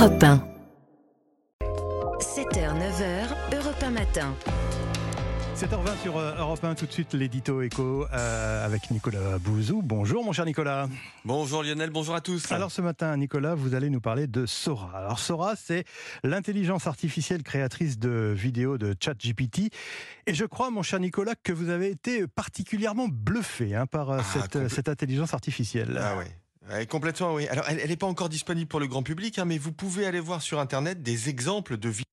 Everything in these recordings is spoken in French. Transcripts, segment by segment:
Europe 1. 7h, 9h, Europe 1 matin. 7h20 sur euh, Europe 1, tout de suite l'édito éco euh, avec Nicolas Bouzou. Bonjour mon cher Nicolas. Bonjour Lionel, bonjour à tous. Alors ce matin Nicolas, vous allez nous parler de Sora. Alors Sora, c'est l'intelligence artificielle créatrice de vidéos de ChatGPT. Et je crois mon cher Nicolas que vous avez été particulièrement bluffé hein, par euh, Ah, cette, intelligence artificielle. Ah ouais. Ouais, complètement, oui. Alors, elle n'est pas encore disponible pour le grand public, hein, mais vous pouvez aller voir sur Internet des exemples de vidéos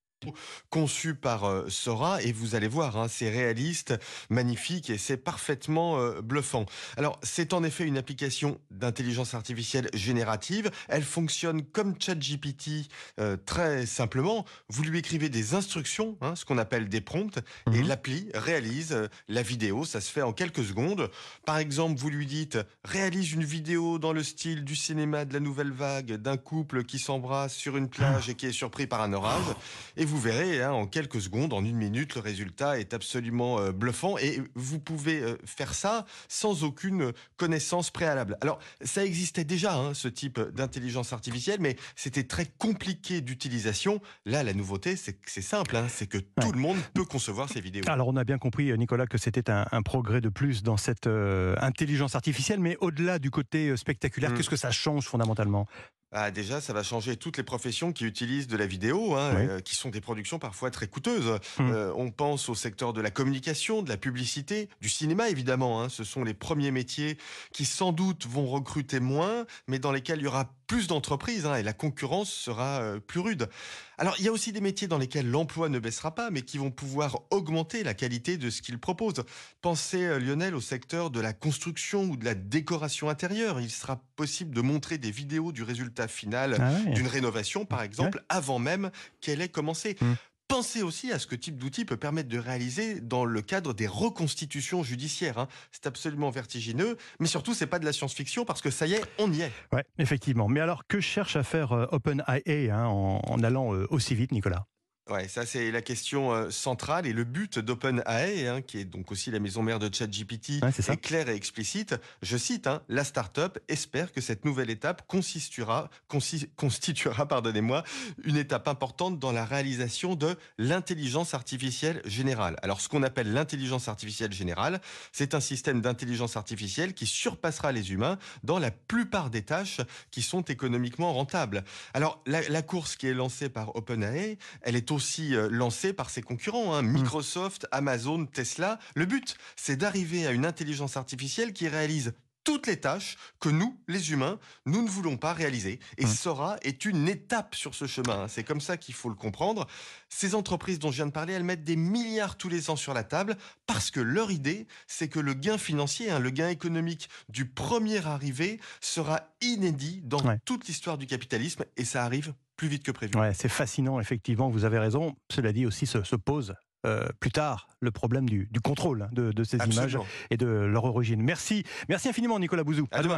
conçues par euh, Sora et vous allez voir, hein, c'est réaliste, magnifique et c'est parfaitement euh, bluffant. Alors, c'est en effet une application d'intelligence artificielle générative. Elle fonctionne comme ChatGPT euh, très simplement. Vous lui écrivez des instructions, hein, ce qu'on appelle des prompts, et Mhm. l'appli réalise euh, la vidéo. Ça se fait en quelques secondes. Par exemple, vous lui dites réalise une vidéo dans le style du cinéma de la nouvelle vague d'un couple qui s'embrasse sur une plage et qui est surpris par un orage. Et vous verrez, hein, en quelques secondes, en une minute, le résultat est absolument euh, bluffant. Et vous pouvez euh, faire ça sans aucune connaissance préalable. Alors, ça existait déjà, hein, ce type d'intelligence artificielle, mais c'était très compliqué d'utilisation. Là, la nouveauté, c'est que c'est simple, hein, c'est que tout Ouais. le monde peut concevoir ces vidéos. Alors on a bien compris Nicolas que c'était un, un progrès de plus dans cette euh, intelligence artificielle, mais au-delà du côté euh, spectaculaire, Mm. qu'est-ce que ça change fondamentalement? Ah, déjà, ça va changer toutes les professions qui utilisent de la vidéo, hein, Oui. euh, qui sont des productions parfois très coûteuses. Hmm. Euh, on pense au secteur de la communication, de la publicité, du cinéma évidemment. hein. Ce sont les premiers métiers qui sans doute vont recruter moins, mais dans lesquels il y aura plus d'entreprises hein, et la concurrence sera euh, plus rude. Alors, il y a aussi des métiers dans lesquels l'emploi ne baissera pas, mais qui vont pouvoir augmenter la qualité de ce qu'ils proposent. Pensez, euh, Lionel, au secteur de la construction ou de la décoration intérieure. Il sera possible de montrer des vidéos du résultat final Ah ouais. d'une rénovation, par exemple, avant même qu'elle ait commencé. Mm. Pensez aussi à ce que type d'outil peut permettre de réaliser dans le cadre des reconstitutions judiciaires. hein. C'est absolument vertigineux, mais surtout, c'est pas de la science-fiction parce que ça y est, on y est. Ouais, effectivement. Mais alors, que cherche à faire euh, OpenAI hein, en, en allant euh, aussi vite, Nicolas? Ouais, ça c'est la question euh, centrale et le but d'OpenAI, hein, qui est donc aussi la maison mère de ChatGPT, Ouais, est clair et explicite. Je cite, hein, la start-up espère que cette nouvelle étape consistera, consi- constituera, pardonnez-moi, une étape importante dans la réalisation de l'intelligence artificielle générale. Alors, ce qu'on appelle l'intelligence artificielle générale, c'est un système d'intelligence artificielle qui surpassera les humains dans la plupart des tâches qui sont économiquement rentables. Alors, la, la course qui est lancée par OpenAI, elle est aussi euh, lancée par ses concurrents, hein, Microsoft, Amazon, Tesla. Le but, c'est d'arriver à une intelligence artificielle qui réalise toutes les tâches que nous, les humains, nous ne voulons pas réaliser. Et Mm. Sora est une étape sur ce chemin. hein. C'est comme ça qu'il faut le comprendre. Ces entreprises dont je viens de parler, elles mettent des milliards tous les ans sur la table parce que leur idée, c'est que le gain financier, hein, le gain économique du premier arrivé sera inédit dans Ouais. toute l'histoire du capitalisme et ça arrive plus vite que prévu. Ouais, c'est fascinant, effectivement, vous avez raison. Cela dit aussi, se, se pose euh, plus tard le problème du, du contrôle hein, de, de ces images et de leur origine. Merci, merci infiniment, Nicolas Bouzou. À demain.